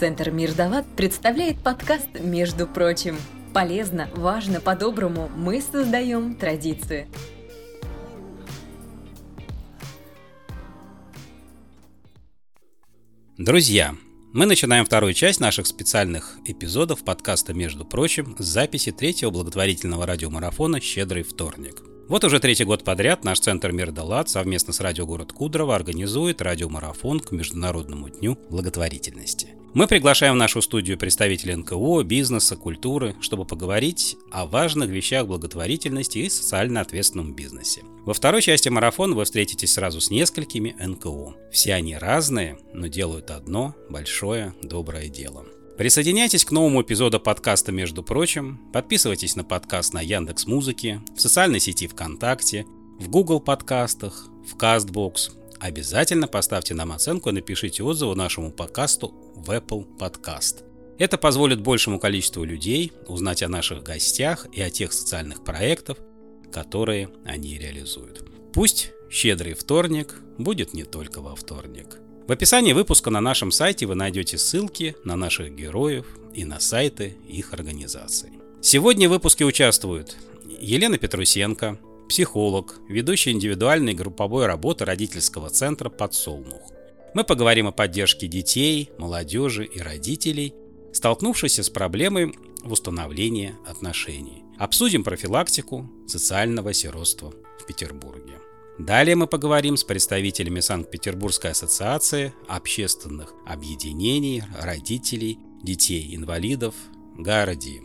Центр Мир Дават представляет подкаст «Между прочим». Полезно, важно, по-доброму мы создаем традиции. Друзья, мы начинаем вторую часть наших специальных эпизодов подкаста «Между прочим» с записи третьего благотворительного радиомарафона «Щедрый вторник». Вот уже третий год подряд наш центр Мир Далат совместно с радио «Город Кудрово» организует радиомарафон к Международному дню благотворительности. Мы приглашаем в нашу студию представителей НКО, бизнеса, культуры, чтобы поговорить о важных вещах благотворительности и социально ответственном бизнесе. Во второй части марафона вы встретитесь сразу с несколькими НКО. Все они разные, но делают одно большое доброе дело. Присоединяйтесь к новому эпизоду подкаста «Между прочим», подписывайтесь на подкаст на Яндекс Музыке, в социальной сети ВКонтакте, в Google подкастах, в Castbox. Обязательно поставьте нам оценку и напишите отзывы нашему подкасту в Apple Podcast. Это позволит большему количеству людей узнать о наших гостях и о тех социальных проектах, которые они реализуют. Пусть щедрый вторник будет не только во вторник. В описании выпуска на нашем сайте вы найдете ссылки на наших героев и на сайты их организаций. Сегодня в выпуске участвуют Елена Петрусенко, психолог, ведущая индивидуальной групповой работы родительского центра «Подсолнух». Мы поговорим о поддержке детей, молодежи и родителей, столкнувшихся с проблемой в установлении отношений. Обсудим профилактику социального сиротства в Петербурге. Далее мы поговорим с представителями Санкт-Петербургской ассоциации общественных объединений родителей детей-инвалидов «Гарди».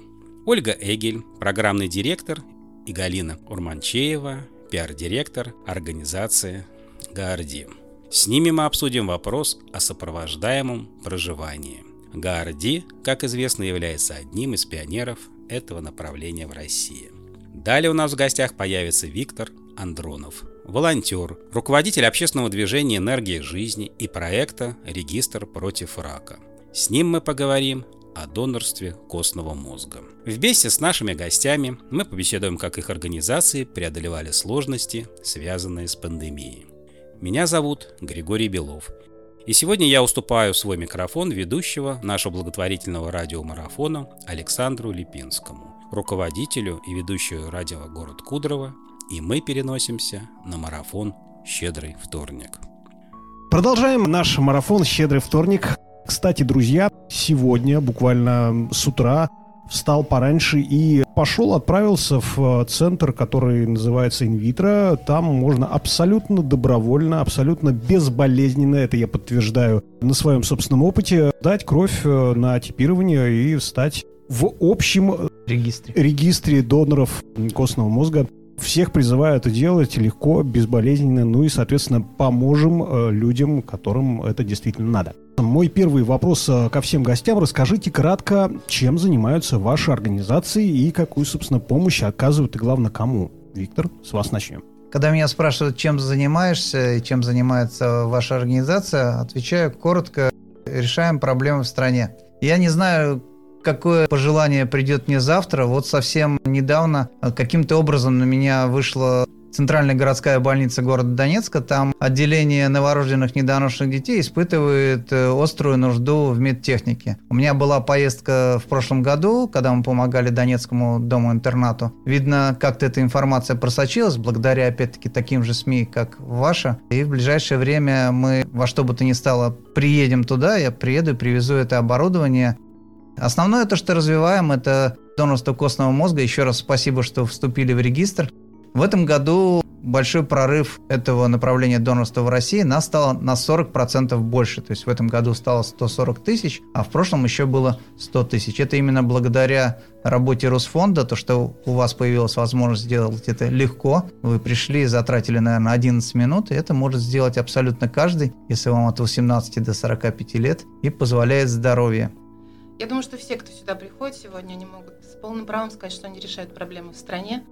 Ольга Эгель, программный директор, и Галина Урманчеева, пиар-директор организации «Гарди». С ними мы обсудим вопрос о сопровождаемом проживании. Гарди, как известно, является одним из пионеров этого направления в России. Далее у нас в гостях появится Виктор Андронов, волонтер, руководитель общественного движения «Энергия жизни» и проекта «Регистр против рака». С ним мы поговорим о донорстве костного мозга. Вместе с нашими гостями мы побеседуем, как их организации преодолевали сложности, связанные с пандемией. Меня зовут Григорий Белов. И сегодня я уступаю свой микрофон ведущего нашего благотворительного радиомарафона Александру Липинскому, руководителю и ведущему радио «Город Кудрово» и мы переносимся на марафон «Щедрый вторник». Продолжаем наш марафон «Щедрый вторник». Кстати, друзья, сегодня, буквально с утра, встал пораньше и пошел, отправился в э, центр, который называется «Инвитро». Там можно абсолютно добровольно, абсолютно безболезненно, это я подтверждаю на своем собственном опыте, дать кровь э, на типирование и стать в общем э, регистре, регистре доноров костного мозга. Всех призываю это делать легко, безболезненно, ну и, соответственно, поможем э, людям, которым это действительно надо. Мой первый вопрос э, ко всем гостям. Расскажите кратко, чем занимаются ваши организации и какую, собственно, помощь оказывают и, главное, кому. Виктор, с вас начнем. Когда меня спрашивают, чем занимаешься и чем занимается ваша организация, отвечаю коротко, решаем проблемы в стране. Я не знаю, какое пожелание придет мне завтра. Вот совсем недавно э, каким-то образом на меня вышла Центральная городская больница города Донецка. Там отделение новорожденных недоношенных детей испытывает э, острую нужду в медтехнике. У меня была поездка в прошлом году, когда мы помогали Донецкому дому-интернату. Видно, как-то эта информация просочилась, благодаря, опять-таки, таким же СМИ, как ваша. И в ближайшее время мы во что бы то ни стало приедем туда, я приеду и привезу это оборудование. Основное то, что развиваем, это донорство костного мозга. Еще раз спасибо, что вступили в регистр. В этом году большой прорыв этого направления донорства в России нас стало на 40% больше. То есть в этом году стало 140 тысяч, а в прошлом еще было 100 тысяч. Это именно благодаря работе Росфонда, то, что у вас появилась возможность сделать это легко. Вы пришли, затратили, наверное, 11 минут, и это может сделать абсолютно каждый, если вам от 18 до 45 лет, и позволяет здоровье. Я думаю, что все, кто сюда приходит сегодня, они могут с полным правом сказать, что они решают проблемы в стране.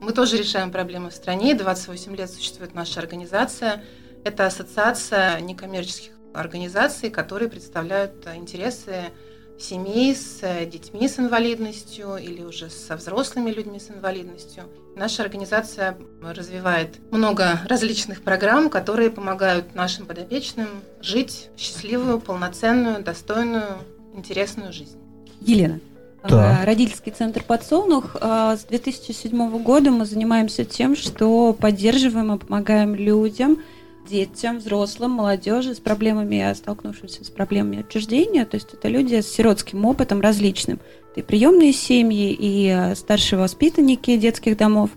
Мы тоже решаем проблемы в стране. 28 лет существует наша организация. Это ассоциация некоммерческих организаций, которые представляют интересы семей с детьми с инвалидностью или уже со взрослыми людьми с инвалидностью. Наша организация развивает много различных программ, которые помогают нашим подопечным жить счастливую, полноценную, достойную интересную жизнь. Елена. Да. Э, Родительский центр «Подсолнух». э, С 2007 года мы занимаемся тем, что поддерживаем и помогаем людям, детям, взрослым, молодежи с проблемами, столкнувшимся с проблемами отчуждения. То есть это люди с сиротским опытом различным. Это и приемные семьи, и э, старшие воспитанники детских домов,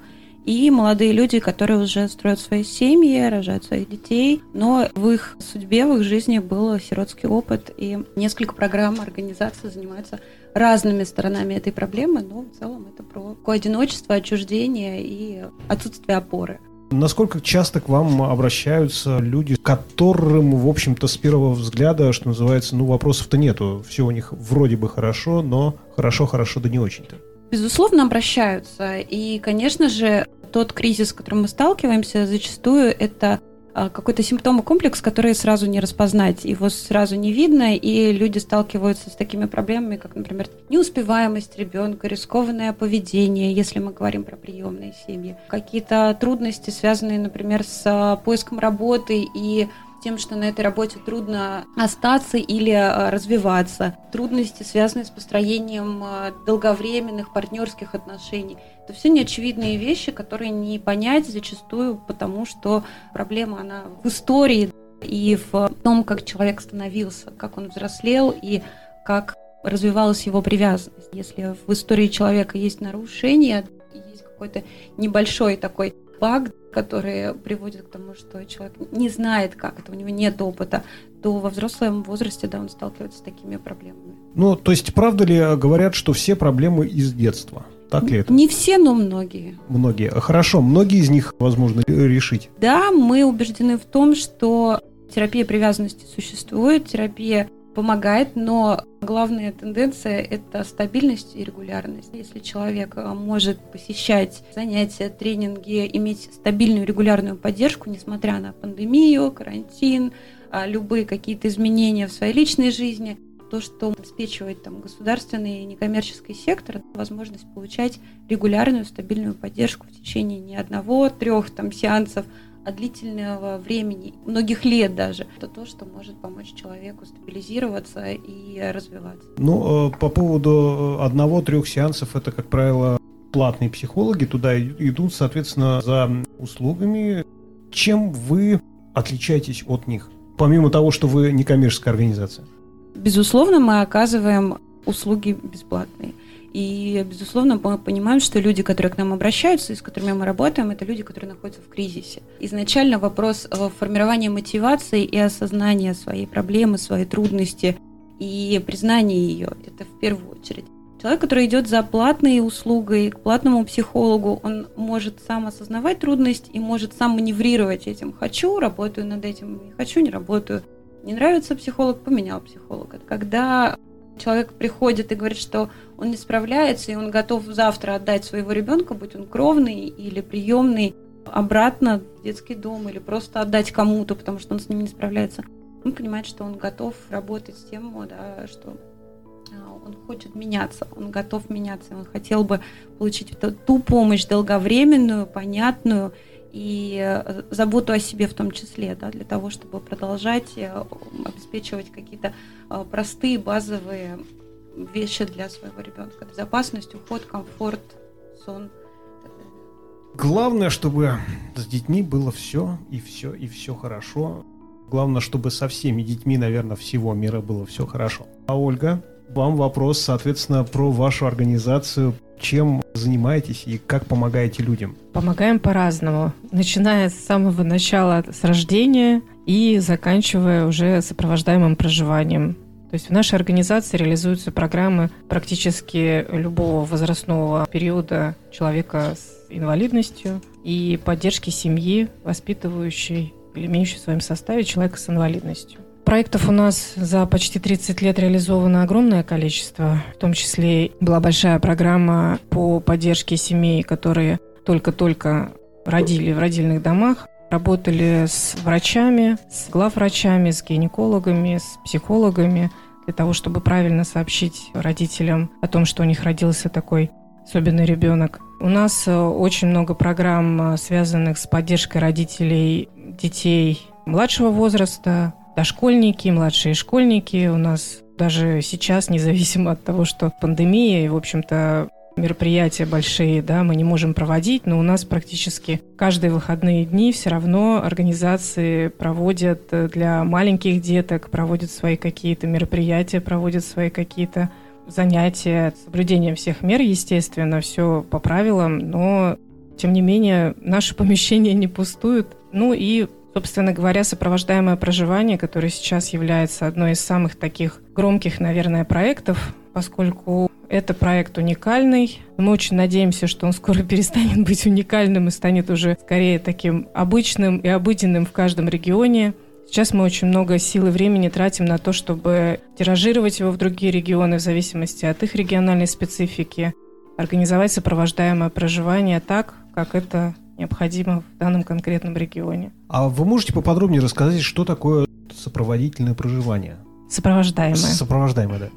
и молодые люди, которые уже строят свои семьи, рожают своих детей, но в их судьбе, в их жизни был сиротский опыт, и несколько программ организации занимаются разными сторонами этой проблемы, но в целом это про такое одиночество, отчуждение и отсутствие опоры. Насколько часто к вам обращаются люди, которым, в общем-то, с первого взгляда, что называется, ну, вопросов-то нету. Все у них вроде бы хорошо, но хорошо-хорошо, да не очень-то. Безусловно, обращаются. И, конечно же, тот кризис, с которым мы сталкиваемся, зачастую это а, какой-то симптомы комплекс, который сразу не распознать, его сразу не видно, и люди сталкиваются с такими проблемами, как, например, неуспеваемость ребенка, рискованное поведение, если мы говорим про приемные семьи, какие-то трудности, связанные, например, с а, поиском работы и тем, что на этой работе трудно остаться или а, развиваться, трудности, связанные с построением а, долговременных партнерских отношений. Это все неочевидные вещи, которые не понять зачастую, потому что проблема, она в истории и в том, как человек становился, как он взрослел и как развивалась его привязанность. Если в истории человека есть нарушение, есть какой-то небольшой такой баг, который приводит к тому, что человек не знает, как это, у него нет опыта, то во взрослом возрасте, да, он сталкивается с такими проблемами. Ну, то есть, правда ли говорят, что все проблемы из детства? Так ли это? Не все, но многие. Многие. Хорошо, многие из них возможно решить. Да, мы убеждены в том, что терапия привязанности существует, терапия помогает, но главная тенденция – это стабильность и регулярность. Если человек э, может посещать занятия, тренинги, иметь стабильную регулярную поддержку, несмотря на пандемию, карантин, а, любые какие-то изменения в своей личной жизни, то, что обеспечивает там, государственный и некоммерческий сектор, возможность получать регулярную, стабильную поддержку в течение не одного, трех там, сеансов, а длительного времени, многих лет даже. Это то, что может помочь человеку стабилизироваться и развиваться. Ну, э, по поводу одного-трех сеансов, это, как правило, платные психологи, туда идут, соответственно, за услугами. Чем вы отличаетесь от них? Помимо того, что вы некоммерческая организация. Безусловно, мы оказываем услуги бесплатные. И, безусловно, мы понимаем, что люди, которые к нам обращаются и с которыми мы работаем, это люди, которые находятся в кризисе. Изначально вопрос формирования мотивации и осознания своей проблемы, своей трудности и признания ее. Это в первую очередь. Человек, который идет за платной услугой к платному психологу, он может сам осознавать трудность и может сам маневрировать этим. Хочу, работаю над этим, не хочу, не работаю. Не нравится психолог, поменял психолога. Когда человек приходит и говорит, что он не справляется, и он готов завтра отдать своего ребенка, будь он кровный или приемный, обратно в детский дом или просто отдать кому-то, потому что он с ним не справляется. Он понимает, что он готов работать с тем, да, что а, он хочет меняться, он готов меняться, он хотел бы получить ту помощь долговременную, понятную и э, заботу о себе в том числе, да, для того, чтобы продолжать э, обеспечивать какие-то э, простые базовые вещи для своего ребенка. Безопасность, уход, комфорт, сон. Главное, чтобы с детьми было все и все и все хорошо. Главное, чтобы со всеми детьми, наверное, всего мира было все хорошо. А Ольга, вам вопрос, соответственно, про вашу организацию. Чем занимаетесь и как помогаете людям? Помогаем по-разному, начиная с самого начала, с рождения и заканчивая уже сопровождаемым проживанием. То есть в нашей организации реализуются программы практически любого возрастного периода человека с инвалидностью и поддержки семьи, воспитывающей или имеющей в своем составе человека с инвалидностью. Проектов у нас за почти 30 лет реализовано огромное количество. В том числе была большая программа по поддержке семей, которые только-только родили в родильных домах. Работали с врачами, с главврачами, с гинекологами, с психологами для того, чтобы правильно сообщить родителям о том, что у них родился такой особенный ребенок. У нас э, очень много программ, э, связанных с поддержкой родителей детей младшего возраста, дошкольники, младшие школьники. У нас даже сейчас, независимо от того, что пандемия, и, в общем-то, мероприятия большие, да, мы не можем проводить, но у нас практически каждые выходные дни все равно организации проводят для маленьких деток, проводят свои какие-то мероприятия, проводят свои какие-то занятия, соблюдением всех мер, естественно, все по правилам, но тем не менее наши помещения не пустуют. Ну и Собственно говоря, сопровождаемое проживание, которое сейчас является одной из самых таких громких, наверное, проектов, поскольку это проект уникальный. Мы очень надеемся, что он скоро перестанет быть уникальным и станет уже скорее таким обычным и обыденным в каждом регионе. Сейчас мы очень много сил и времени тратим на то, чтобы тиражировать его в другие регионы в зависимости от их региональной специфики, организовать сопровождаемое проживание так, как это необходимо в данном конкретном регионе. А вы можете поподробнее рассказать, что такое сопроводительное проживание? Сопровождаемое. Сопровождаемое, да.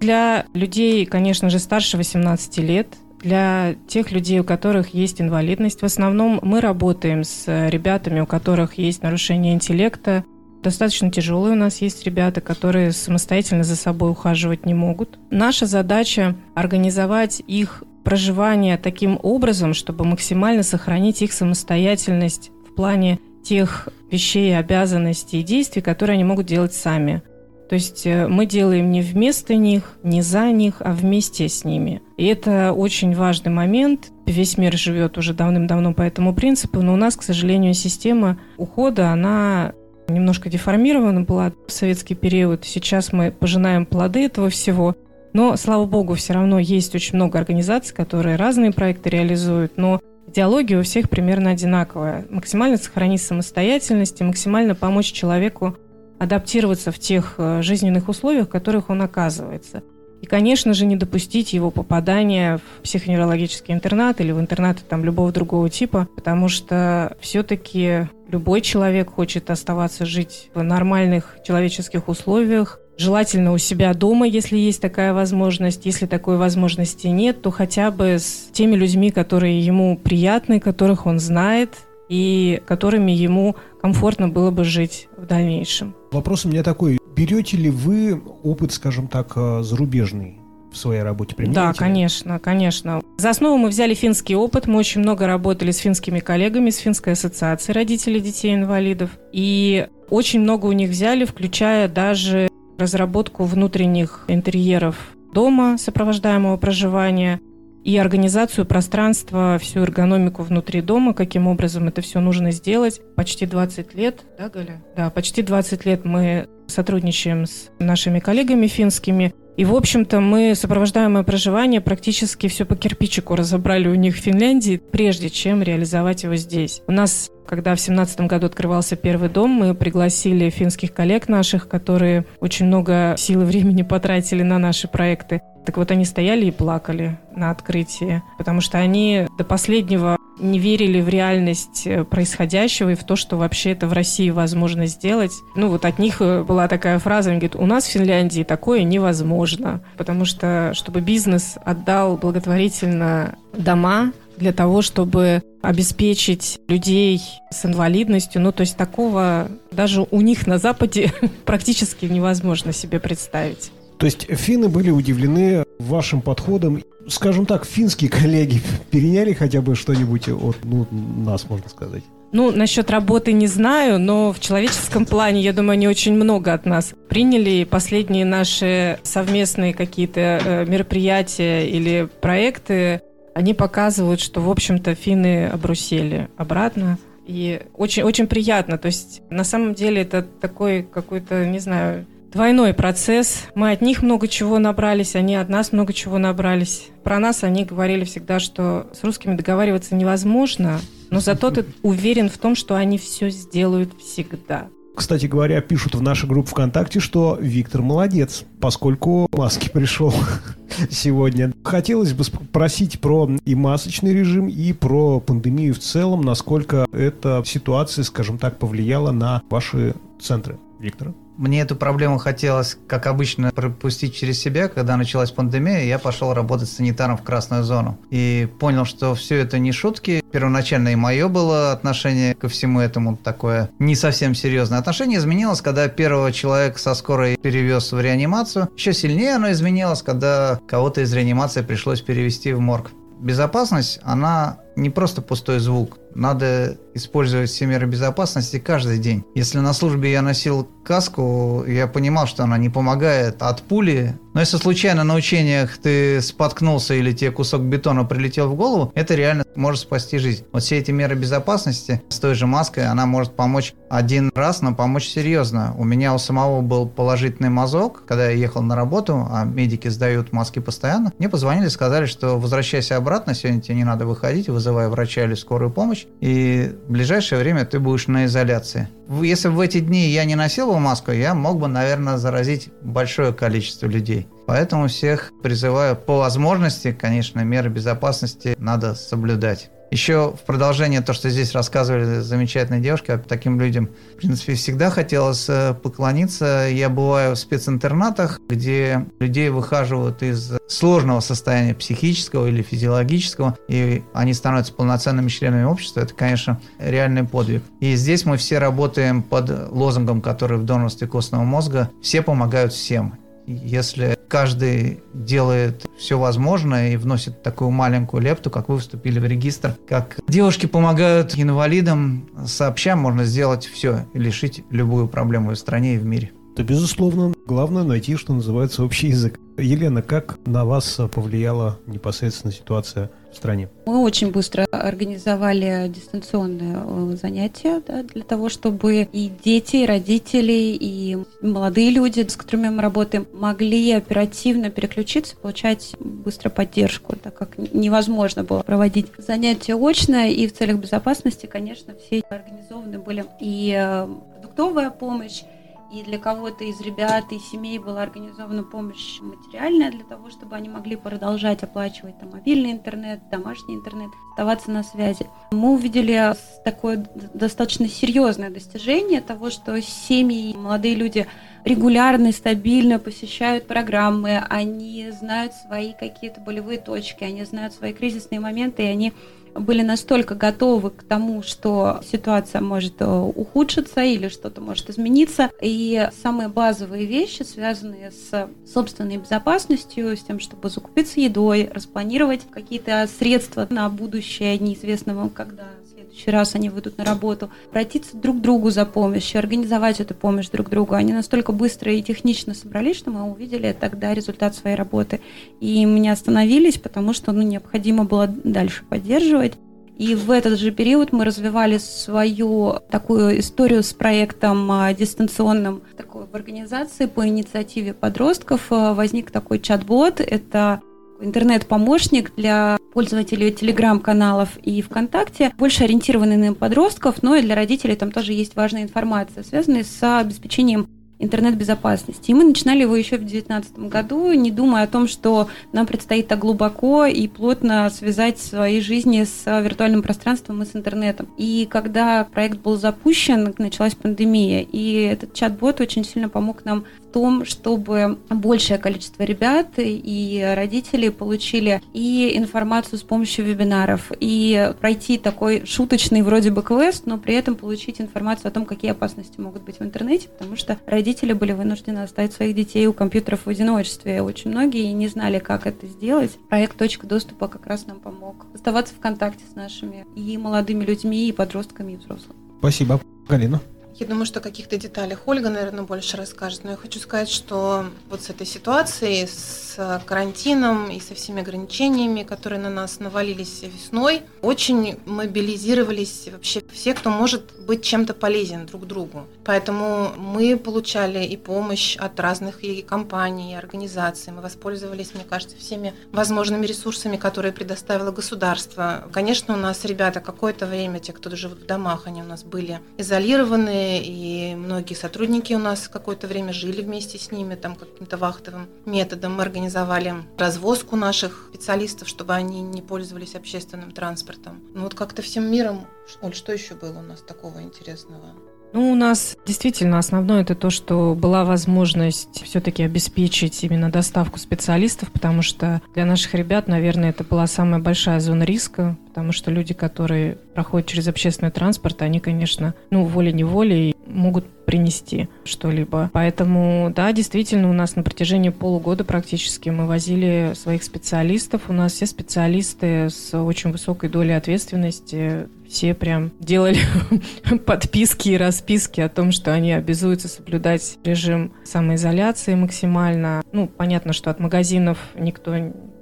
Для людей, конечно же, старше 18 лет, для тех людей, у которых есть инвалидность, в основном мы работаем с ребятами, у которых есть нарушение интеллекта. Достаточно тяжелые у нас есть ребята, которые самостоятельно за собой ухаживать не могут. Наша задача организовать их проживания таким образом, чтобы максимально сохранить их самостоятельность в плане тех вещей, обязанностей и действий, которые они могут делать сами. То есть э, мы делаем не вместо них, не за них, а вместе с ними. И это очень важный момент. Весь мир живет уже давным-давно по этому принципу, но у нас, к сожалению, система ухода, она немножко деформирована была в советский период. Сейчас мы пожинаем плоды этого всего. Но, слава богу, все равно есть очень много организаций, которые разные проекты реализуют, но идеология у всех примерно одинаковая. Максимально сохранить самостоятельность и максимально помочь человеку адаптироваться в тех э, жизненных условиях, в которых он оказывается. И, конечно же, не допустить его попадания в психоневрологический интернат или в интернаты там любого другого типа, потому что все-таки любой человек хочет оставаться жить в нормальных человеческих условиях, Желательно у себя дома, если есть такая возможность. Если такой возможности нет, то хотя бы с теми людьми, которые ему приятны, которых он знает и которыми ему комфортно было бы жить в дальнейшем. Вопрос у меня такой. Берете ли вы опыт, скажем так, э, зарубежный? в своей работе применяете? Да, конечно, конечно. За основу мы взяли финский опыт. Мы очень много работали с финскими коллегами, с Финской ассоциацией родителей детей-инвалидов. И очень много у них взяли, включая даже разработку внутренних интерьеров дома сопровождаемого проживания и организацию пространства, всю эргономику внутри дома, каким образом это все нужно сделать. Почти 20 лет, да, Галя? Да, почти 20 лет мы сотрудничаем с нашими коллегами финскими. И, в общем-то, мы сопровождаемое проживание практически все по кирпичику разобрали у них в Финляндии, прежде чем реализовать его здесь. У нас когда в семнадцатом году открывался первый дом, мы пригласили финских коллег наших, которые очень много сил и времени потратили на наши проекты. Так вот, они стояли и плакали на открытии, потому что они до последнего не верили в реальность э, происходящего и в то, что вообще это в России возможно сделать. Ну, вот от них э, была такая фраза, они говорят, у нас в Финляндии такое невозможно, потому что, чтобы бизнес отдал благотворительно дома, для того, чтобы обеспечить людей с инвалидностью. Ну, то есть такого даже у них на Западе практически невозможно себе представить. То есть финны были удивлены вашим подходом. Скажем так, финские коллеги переняли хотя бы что-нибудь от ну, нас, можно сказать? Ну, насчет работы не знаю, но в человеческом плане, я думаю, они очень много от нас приняли. Последние наши совместные какие-то э, мероприятия или проекты они показывают, что, в общем-то, финны обрусели обратно. И очень, очень приятно. То есть, на самом деле, это такой какой-то, не знаю, двойной процесс. Мы от них много чего набрались, они от нас много чего набрались. Про нас они говорили всегда, что с русскими договариваться невозможно, но зато ты уверен в том, что они все сделают всегда. Кстати говоря, пишут в нашу группу ВКонтакте, что Виктор молодец, поскольку маски пришел сегодня. Хотелось бы спросить про и масочный режим, и про пандемию в целом, насколько эта ситуация, скажем так, повлияла на ваши центры. Виктор? Мне эту проблему хотелось, как обычно, пропустить через себя. Когда началась пандемия, я пошел работать санитаром в красную зону. И понял, что все это не шутки. Первоначально и мое было отношение ко всему этому такое не совсем серьезное. Отношение изменилось, когда первого человека со скорой перевез в реанимацию. Еще сильнее оно изменилось, когда кого-то из реанимации пришлось перевести в морг. Безопасность, она не просто пустой звук. Надо использовать все меры безопасности каждый день. Если на службе я носил каску, я понимал, что она не помогает от пули. Но если случайно на учениях ты споткнулся или тебе кусок бетона прилетел в голову, это реально может спасти жизнь. Вот все эти меры безопасности с той же маской, она может помочь один раз, но помочь серьезно. У меня у самого был положительный мазок, когда я ехал на работу, а медики сдают маски постоянно. Мне позвонили, сказали, что возвращайся обратно, сегодня тебе не надо выходить, вызывая врача или скорую помощь, и в ближайшее время ты будешь на изоляции. Если бы в эти дни я не носил бы маску, я мог бы, наверное, заразить большое количество людей. Поэтому всех призываю по возможности, конечно, меры безопасности надо соблюдать. Еще в продолжение то, что здесь рассказывали замечательные девушки, а таким людям, в принципе, всегда хотелось э, поклониться. Я бываю в специнтернатах, где людей выхаживают из сложного состояния психического или физиологического, и они становятся полноценными членами общества. Это, конечно, реальный подвиг. И здесь мы все работаем под лозунгом, который в донорстве костного мозга «Все помогают всем». Если каждый делает все возможное и вносит такую маленькую лепту, как вы вступили в регистр, как девушки помогают инвалидам, сообща можно сделать все и решить любую проблему в стране и в мире. Да, безусловно, главное найти, что называется, общий язык. Елена, как на вас повлияла непосредственно ситуация в стране? Мы очень быстро организовали дистанционные э, занятия да, для того, чтобы и дети, и родители, и молодые люди, с которыми мы работаем, могли оперативно переключиться, получать быстро поддержку, так как невозможно было проводить занятия очно, и в целях безопасности, конечно, все организованы были и э, продуктовая помощь, и для кого-то из ребят и семей была организована помощь материальная для того, чтобы они могли продолжать оплачивать там, мобильный интернет, домашний интернет, оставаться на связи. Мы увидели такое достаточно серьезное достижение того, что семьи, молодые люди регулярно и стабильно посещают программы, они знают свои какие-то болевые точки, они знают свои кризисные моменты, и они были настолько готовы к тому, что ситуация может э, ухудшиться или что-то может измениться. И самые базовые вещи, связанные с собственной безопасностью, с тем, чтобы закупиться едой, распланировать какие-то средства на будущее, неизвестно вам когда следующий раз они выйдут на работу, обратиться друг к другу за помощью, организовать эту помощь друг другу. Они настолько быстро и технично собрались, что мы увидели тогда результат своей работы. И мы не остановились, потому что ну, необходимо было дальше поддерживать. И в этот же период мы развивали свою такую историю с проектом а, дистанционным такой в организации по инициативе подростков. А, возник такой чат-бот. Это интернет-помощник для пользователей телеграм-каналов и ВКонтакте, больше ориентированный на подростков, но и для родителей там тоже есть важная информация, связанная с обеспечением интернет-безопасности. И мы начинали его еще в 2019 году, не думая о том, что нам предстоит так глубоко и плотно связать свои жизни с виртуальным пространством и с интернетом. И когда проект был запущен, началась пандемия, и этот чат-бот очень сильно помог нам в том, чтобы большее количество ребят и родителей получили и информацию с помощью вебинаров, и пройти такой шуточный вроде бы квест, но при этом получить информацию о том, какие опасности могут быть в интернете, потому что родители были вынуждены оставить своих детей у компьютеров в одиночестве. Очень многие не знали, как это сделать. Проект «Точка доступа» как раз нам помог оставаться в контакте с нашими и молодыми людьми, и подростками, и взрослыми. Спасибо. Галина? Я думаю, что о каких-то деталях Ольга, наверное, больше расскажет. Но я хочу сказать, что вот с этой ситуацией, с карантином и со всеми ограничениями, которые на нас навалились весной, очень мобилизировались вообще все, кто может быть чем-то полезен друг другу. Поэтому мы получали и помощь от разных и компаний, и организаций. Мы воспользовались, мне кажется, всеми возможными ресурсами, которые предоставило государство. Конечно, у нас ребята какое-то время, те, кто живут в домах, они у нас были изолированы, и многие сотрудники у нас какое-то время жили вместе с ними, там каким-то вахтовым методом. Мы организовали развозку наших специалистов, чтобы они не пользовались общественным транспортом. Ну вот как-то всем миром, Оль, что еще было у нас такого интересного? Ну, у нас действительно основное это то, что была возможность все-таки обеспечить именно доставку специалистов, потому что для наших ребят, наверное, это была самая большая зона риска, потому что люди, которые проходят через общественный транспорт, они, конечно, ну, волей-неволей могут принести что-либо. Поэтому, да, действительно, у нас на протяжении полугода практически мы возили своих специалистов. У нас все специалисты с очень высокой долей ответственности все прям делали подписки и расписки о том, что они обязуются соблюдать режим самоизоляции максимально. Ну, понятно, что от магазинов никто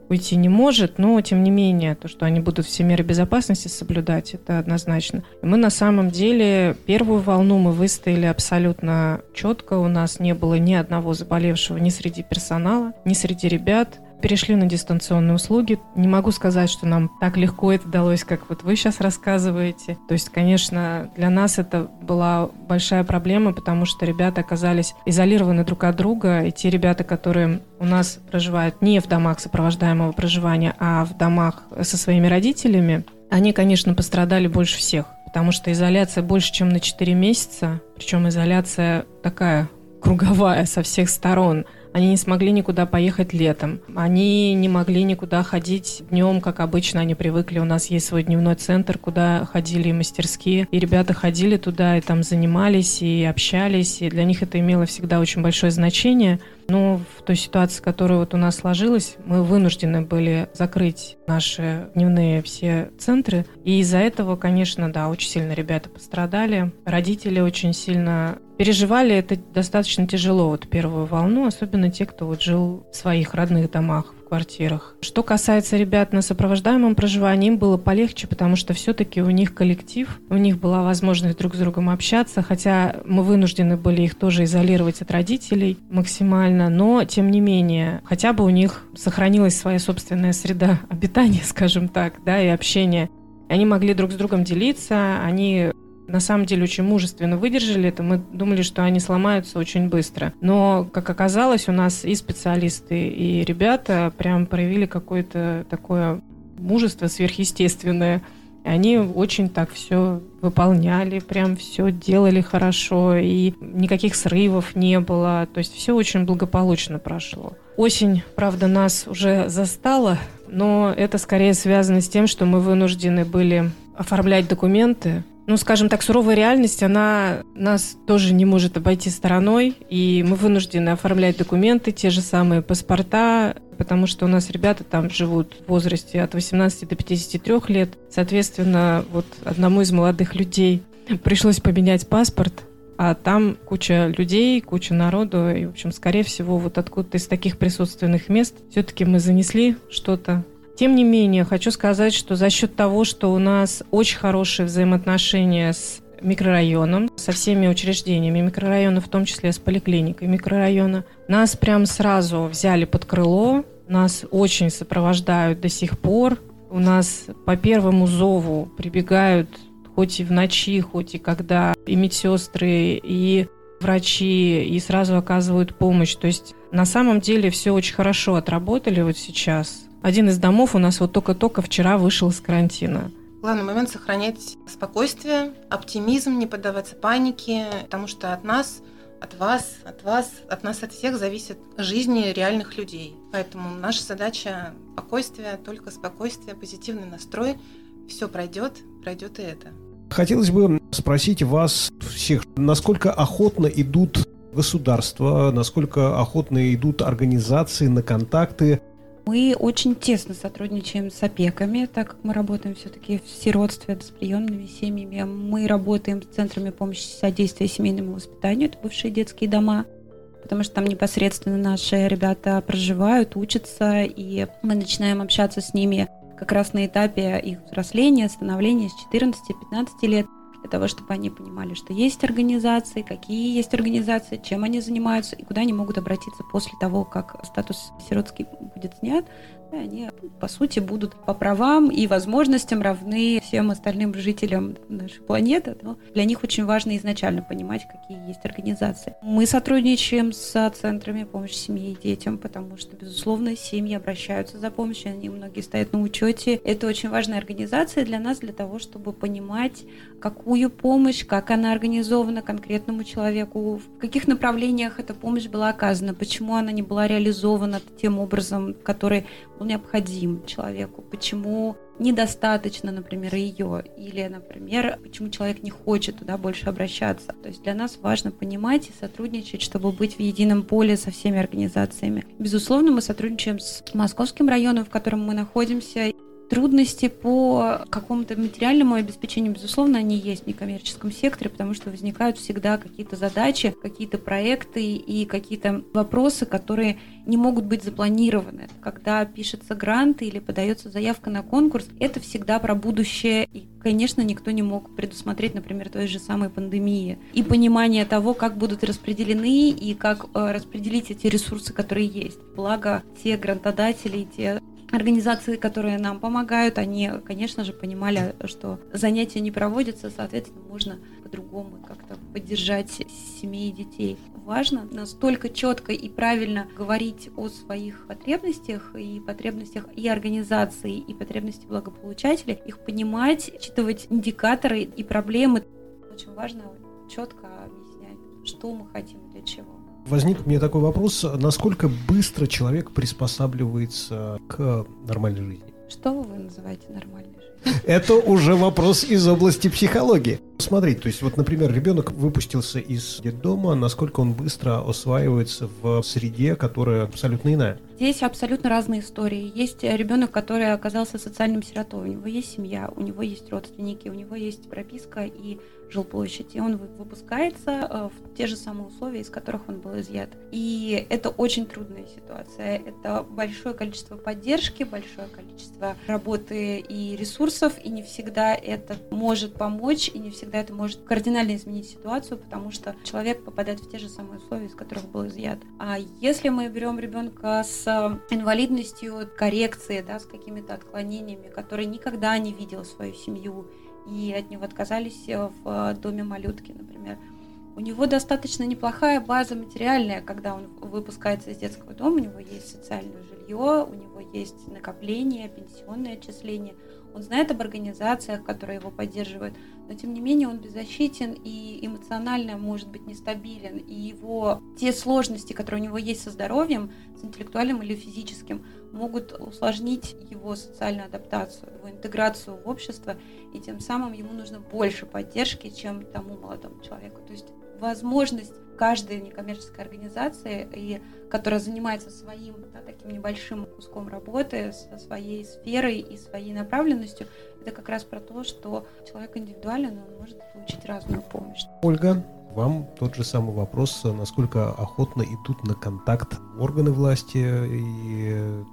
уйти не может, но тем не менее, то, что они будут все меры безопасности соблюдать, это однозначно. Мы на самом деле первую волну мы выстояли абсолютно четко. У нас не было ни одного заболевшего ни среди персонала, ни среди ребят перешли на дистанционные услуги. Не могу сказать, что нам так легко это далось, как вот вы сейчас рассказываете. То есть, конечно, для нас это была большая проблема, потому что ребята оказались изолированы друг от друга, и те ребята, которые у нас проживают не в домах сопровождаемого проживания, а в домах со своими родителями, они, конечно, пострадали больше всех, потому что изоляция больше, чем на 4 месяца, причем изоляция такая круговая со всех сторон – они не смогли никуда поехать летом. Они не могли никуда ходить днем, как обычно они привыкли. У нас есть свой дневной центр, куда ходили мастерские. И ребята ходили туда и там занимались и общались. И для них это имело всегда очень большое значение. Но в той ситуации, которая вот у нас сложилась, мы вынуждены были закрыть наши дневные все центры. И из-за этого, конечно, да, очень сильно ребята пострадали. Родители очень сильно переживали это достаточно тяжело, вот первую волну, особенно те, кто вот жил в своих родных домах, квартирах. Что касается ребят на сопровождаемом проживании, им было полегче, потому что все-таки у них коллектив, у них была возможность друг с другом общаться, хотя мы вынуждены были их тоже изолировать от родителей максимально, но тем не менее, хотя бы у них сохранилась своя собственная среда обитания, скажем так, да, и общения. Они могли друг с другом делиться, они на самом деле очень мужественно выдержали это. Мы думали, что они сломаются очень быстро. Но, как оказалось, у нас и специалисты, и ребята прям проявили какое-то такое мужество сверхъестественное. Они очень так все выполняли, прям все делали хорошо, и никаких срывов не было. То есть все очень благополучно прошло. Осень, правда, нас уже застала, но это скорее связано с тем, что мы вынуждены были оформлять документы ну, скажем так, суровая реальность, она нас тоже не может обойти стороной, и мы вынуждены оформлять документы, те же самые паспорта, потому что у нас ребята там живут в возрасте от 18 до 53 лет. Соответственно, вот одному из молодых людей пришлось поменять паспорт, а там куча людей, куча народу, и, в общем, скорее всего, вот откуда-то из таких присутственных мест все-таки мы занесли что-то тем не менее, хочу сказать, что за счет того, что у нас очень хорошие взаимоотношения с микрорайоном, со всеми учреждениями микрорайона, в том числе с поликлиникой микрорайона, нас прям сразу взяли под крыло, нас очень сопровождают до сих пор. У нас по первому зову прибегают хоть и в ночи, хоть и когда и медсестры, и врачи, и сразу оказывают помощь. То есть на самом деле все очень хорошо отработали вот сейчас. Один из домов у нас вот только-только вчера вышел из карантина. Главный момент – сохранять спокойствие, оптимизм, не поддаваться панике, потому что от нас, от вас, от вас, от нас, от всех зависит жизни реальных людей. Поэтому наша задача – спокойствие, только спокойствие, позитивный настрой. Все пройдет, пройдет и это. Хотелось бы спросить вас всех, насколько охотно идут государства, насколько охотно идут организации на контакты мы очень тесно сотрудничаем с опеками, так как мы работаем все-таки в сиротстве с приемными семьями. Мы работаем с центрами помощи содействия семейному воспитанию, это бывшие детские дома, потому что там непосредственно наши ребята проживают, учатся, и мы начинаем общаться с ними как раз на этапе их взросления, становления с 14-15 лет для того, чтобы они понимали, что есть организации, какие есть организации, чем они занимаются и куда они могут обратиться после того, как статус сиротский будет снят. Они, по сути, будут по правам и возможностям равны всем остальным жителям нашей планеты. Но для них очень важно изначально понимать, какие есть организации. Мы сотрудничаем с центрами помощи семье и детям, потому что, безусловно, семьи обращаются за помощью, они многие стоят на учете. Это очень важная организация для нас, для того, чтобы понимать, какую помощь, как она организована конкретному человеку, в каких направлениях эта помощь была оказана, почему она не была реализована тем образом, который был необходим человеку, почему недостаточно, например, ее, или, например, почему человек не хочет туда больше обращаться. То есть для нас важно понимать и сотрудничать, чтобы быть в едином поле со всеми организациями. Безусловно, мы сотрудничаем с Московским районом, в котором мы находимся, Трудности по какому-то материальному обеспечению, безусловно, они есть в некоммерческом секторе, потому что возникают всегда какие-то задачи, какие-то проекты и какие-то вопросы, которые не могут быть запланированы. Когда пишется грант или подается заявка на конкурс, это всегда про будущее. И, конечно, никто не мог предусмотреть, например, той же самой пандемии. И понимание того, как будут распределены и как э, распределить эти ресурсы, которые есть. Благо, те грантодатели, те организации, которые нам помогают, они, конечно же, понимали, что занятия не проводятся, соответственно, можно по-другому как-то поддержать семьи и детей. Важно настолько четко и правильно говорить о своих потребностях и потребностях и организации, и потребностей благополучателей, их понимать, учитывать индикаторы и проблемы. Очень важно четко объяснять, что мы хотим для чего. Возник мне такой вопрос, насколько быстро человек приспосабливается к нормальной жизни? Что вы называете нормальной это уже вопрос из области психологии. Смотрите, то есть вот, например, ребенок выпустился из детдома, насколько он быстро осваивается в среде, которая абсолютно иная. Здесь абсолютно разные истории. Есть ребенок, который оказался социальным сиротой, у него есть семья, у него есть родственники, у него есть прописка и жилплощадь, и он выпускается э, в те же самые условия, из которых он был изъят. И это очень трудная ситуация. Это большое количество поддержки, большое количество работы и ресурсов, и не всегда это может помочь, и не всегда это может кардинально изменить ситуацию, потому что человек попадает в те же самые условия, из которых был изъят. А если мы берем ребенка с инвалидностью, коррекцией, да, с какими-то отклонениями, который никогда не видел свою семью, и от него отказались в э, доме малютки, например. У него достаточно неплохая база материальная, когда он выпускается из детского дома, у него есть социальное жилье, у него есть накопление, пенсионное отчисление – он знает об организациях, которые его поддерживают, но тем не менее он беззащитен и эмоционально может быть нестабилен. И его те сложности, которые у него есть со здоровьем, с интеллектуальным или физическим, могут усложнить его социальную адаптацию, его интеграцию в общество, и тем самым ему нужно больше поддержки, чем тому молодому человеку. То есть возможность каждой некоммерческой организации, и, которая занимается своим да, таким небольшим куском работы, со своей сферой и своей направленностью, это как раз про то, что человек индивидуален, он может получить разную помощь. Ольга, вам тот же самый вопрос, насколько охотно идут на контакт органы власти и,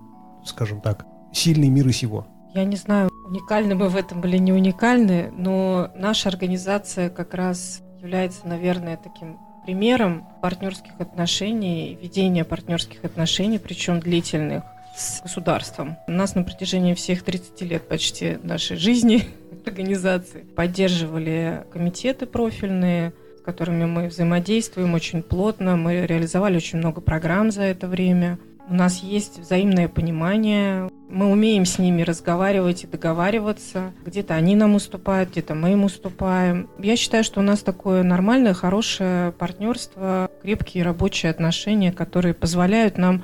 скажем так, сильный мир и сего? Я не знаю, уникальны мы в этом или не уникальны, но наша организация как раз является, наверное, таким примером партнерских отношений, ведения партнерских отношений, причем длительных, с государством. Нас на протяжении всех 30 лет почти нашей жизни организации поддерживали комитеты профильные, с которыми мы взаимодействуем очень плотно. Мы реализовали очень много программ за это время. У нас есть взаимное понимание, мы умеем с ними разговаривать и договариваться. Где-то они нам уступают, где-то мы им уступаем. Я считаю, что у нас такое нормальное, хорошее партнерство, крепкие рабочие отношения, которые позволяют нам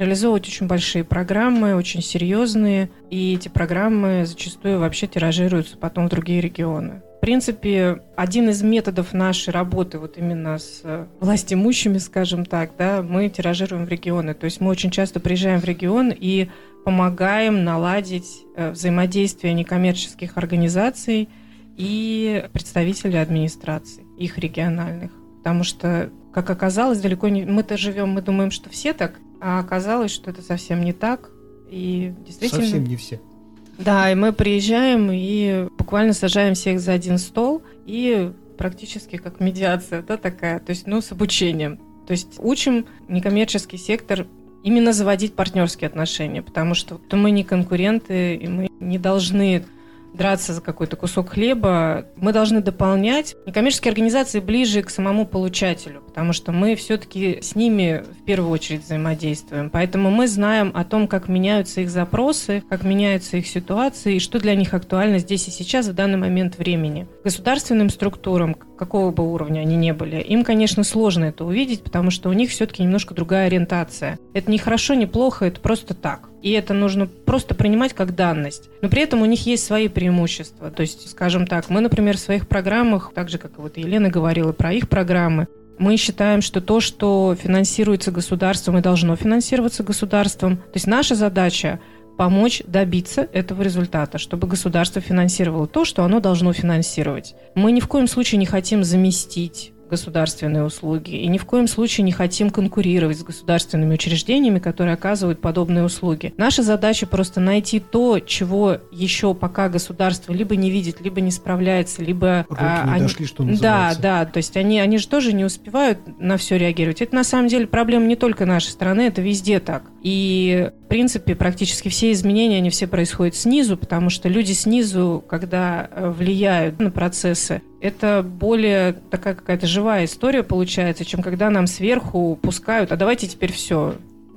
реализовывать очень большие программы, очень серьезные, и эти программы зачастую вообще тиражируются потом в другие регионы. В принципе, один из методов нашей работы, вот именно с э, властимущими, скажем так, да, мы тиражируем в регионы. То есть мы очень часто приезжаем в регион и помогаем наладить э, взаимодействие некоммерческих организаций и представителей администрации, их региональных. Потому что, как оказалось, далеко не... Мы-то живем, мы думаем, что все так, а оказалось, что это совсем не так. И действительно... Совсем не все. Да, и мы приезжаем и буквально сажаем всех за один стол и практически как медиация, да, такая, то есть, ну, с обучением. То есть учим некоммерческий сектор именно заводить партнерские отношения, потому что мы не конкуренты, и мы не должны драться за какой-то кусок хлеба. Мы должны дополнять. Некоммерческие организации ближе к самому получателю, потому что мы все-таки с ними в первую очередь взаимодействуем. Поэтому мы знаем о том, как меняются их запросы, как меняются их ситуации, и что для них актуально здесь и сейчас, в данный момент времени. Государственным структурам, какого бы уровня они ни были, им, конечно, сложно это увидеть, потому что у них все-таки немножко другая ориентация. Это не хорошо, не плохо, это просто так. И это нужно просто принимать как данность. Но при этом у них есть свои преимущества. То есть, скажем так, мы, например, в своих программах, так же, как вот Елена говорила про их программы, мы считаем, что то, что финансируется государством и должно финансироваться государством, то есть наша задача помочь добиться этого результата, чтобы государство финансировало то, что оно должно финансировать. Мы ни в коем случае не хотим заместить государственные услуги. И ни в коем случае не хотим конкурировать с государственными учреждениями, которые оказывают подобные услуги. Наша задача просто найти то, чего еще пока государство либо не видит, либо не справляется, либо... Руки а, не они... дошли, что называется. Да, да, то есть они, они же тоже не успевают на все реагировать. Это на самом деле проблема не только нашей страны, это везде так. И, в принципе, практически все изменения, они все происходят снизу, потому что люди снизу, когда э, влияют на процессы, это более такая какая-то живая история получается, чем когда нам сверху пускают, а давайте теперь все,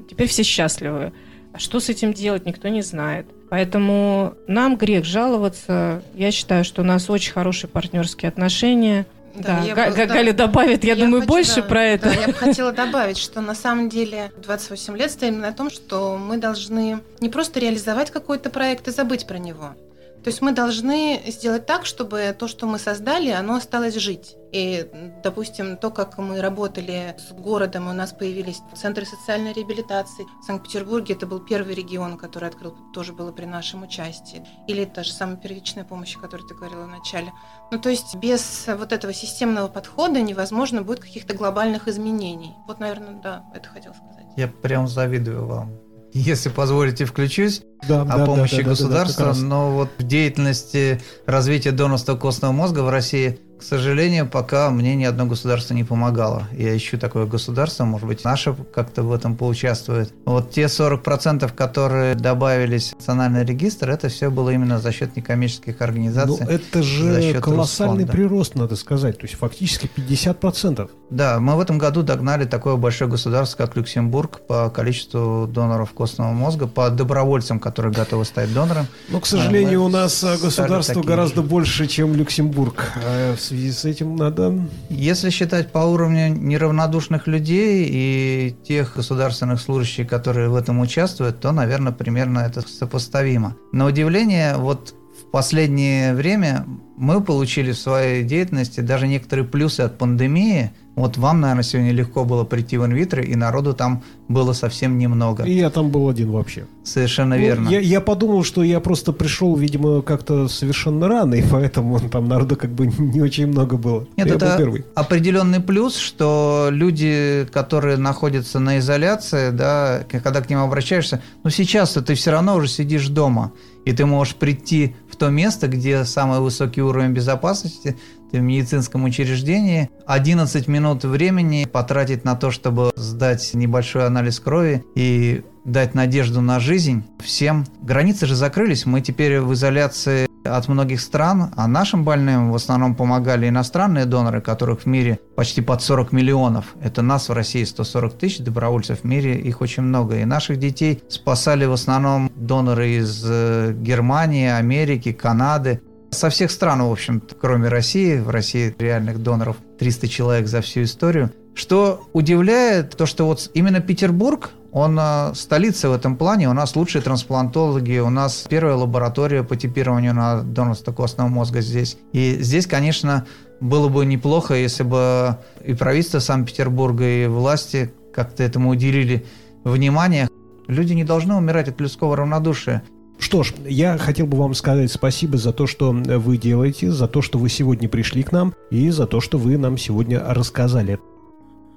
теперь все счастливы. А что с этим делать, никто не знает. Поэтому нам грех жаловаться. Я считаю, что у нас очень хорошие партнерские отношения. Да, да, Га- бы, Галя добавит, я, я думаю, хочу, больше да, про это. Да, я бы хотела добавить, что на самом деле 28 лет стоим на том, что мы должны не просто реализовать какой-то проект и забыть про него, то есть мы должны сделать так, чтобы то, что мы создали, оно осталось жить. И, допустим, то, как мы работали с городом, у нас появились центры социальной реабилитации. В Санкт-Петербурге это был первый регион, который открыл, тоже было при нашем участии. Или та же самая первичная помощь, о которой ты говорила вначале. Ну, то есть без вот этого системного подхода невозможно будет каких-то глобальных изменений. Вот, наверное, да, это хотел сказать. Я прям завидую вам если позволите, включусь да, о да, помощи да, да, государства, да, да, но вот в деятельности развития донорства костного мозга в России к сожалению, пока мне ни одно государство не помогало. Я ищу такое государство, может быть, наше как-то в этом поучаствует. Вот те 40%, которые добавились в национальный регистр, это все было именно за счет некоммерческих организаций. Но это же колоссальный прирост, надо сказать. То есть фактически 50%. Да, мы в этом году догнали такое большое государство, как Люксембург, по количеству доноров костного мозга, по добровольцам, которые готовы стать донором. Но, к сожалению, мы у нас государство гораздо же. больше, чем Люксембург. А связи с этим надо... Если считать по уровню неравнодушных людей и тех государственных служащих, которые в этом участвуют, то, наверное, примерно это сопоставимо. На удивление, вот в последнее время мы получили в своей деятельности даже некоторые плюсы от пандемии – вот вам, наверное, сегодня легко было прийти в инвитро, и народу там было совсем немного. И я там был один вообще. Совершенно ну, верно. Я, я подумал, что я просто пришел, видимо, как-то совершенно рано, и поэтому там народу как бы не очень много было. Нет, я это определенный плюс, что люди, которые находятся на изоляции, да, когда к ним обращаешься, ну сейчас ты все равно уже сидишь дома, и ты можешь прийти в то место, где самый высокий уровень безопасности, в медицинском учреждении, 11 минут времени потратить на то, чтобы сдать небольшой анализ крови и дать надежду на жизнь всем. Границы же закрылись, мы теперь в изоляции от многих стран, а нашим больным в основном помогали иностранные доноры, которых в мире почти под 40 миллионов. Это нас в России 140 тысяч добровольцев, в мире их очень много. И наших детей спасали в основном доноры из э, Германии, Америки, Канады. Со всех стран, в общем кроме России. В России реальных доноров 300 человек за всю историю. Что удивляет, то что вот именно Петербург, он а, столица в этом плане, у нас лучшие трансплантологи, у нас первая лаборатория по типированию на донорство костного мозга здесь. И здесь, конечно, было бы неплохо, если бы и правительство Санкт-Петербурга, и власти как-то этому уделили внимание. Люди не должны умирать от людского равнодушия. Что ж, я хотел бы вам сказать спасибо за то, что вы делаете, за то, что вы сегодня пришли к нам и за то, что вы нам сегодня рассказали.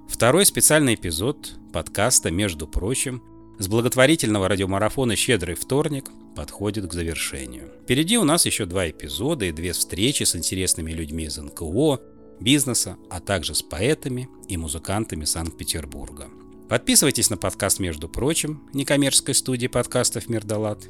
Второй специальный эпизод подкаста «Между прочим» с благотворительного радиомарафона «Щедрый вторник» подходит к завершению. Впереди у нас еще два эпизода и две встречи с интересными людьми из НКО, бизнеса, а также с поэтами и музыкантами Санкт-Петербурга. Подписывайтесь на подкаст «Между прочим» некоммерческой студии подкастов «Мирдалат»,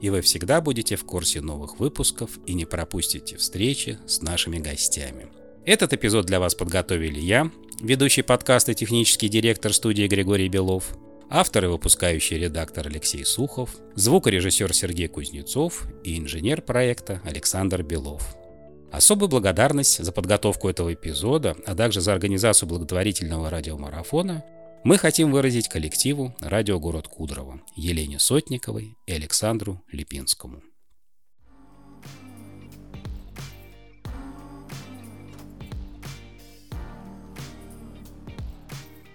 и вы всегда будете в курсе новых выпусков и не пропустите встречи с нашими гостями. Этот эпизод для вас подготовили я, ведущий подкаста и технический директор студии Григорий Белов, автор и выпускающий редактор Алексей Сухов, звукорежиссер Сергей Кузнецов и инженер проекта Александр Белов. Особую благодарность за подготовку этого эпизода, а также за организацию благотворительного радиомарафона мы хотим выразить коллективу «Радио Город Кудрово» Елене Сотниковой и Александру Липинскому.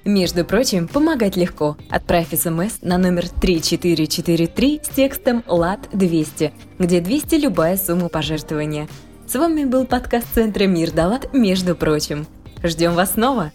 Между прочим, помогать легко. Отправь смс на номер 3443 с текстом «ЛАД-200», где 200 любая сумма пожертвования. С вами был подкаст Центра Мир Далат «Между прочим». Ждем вас снова!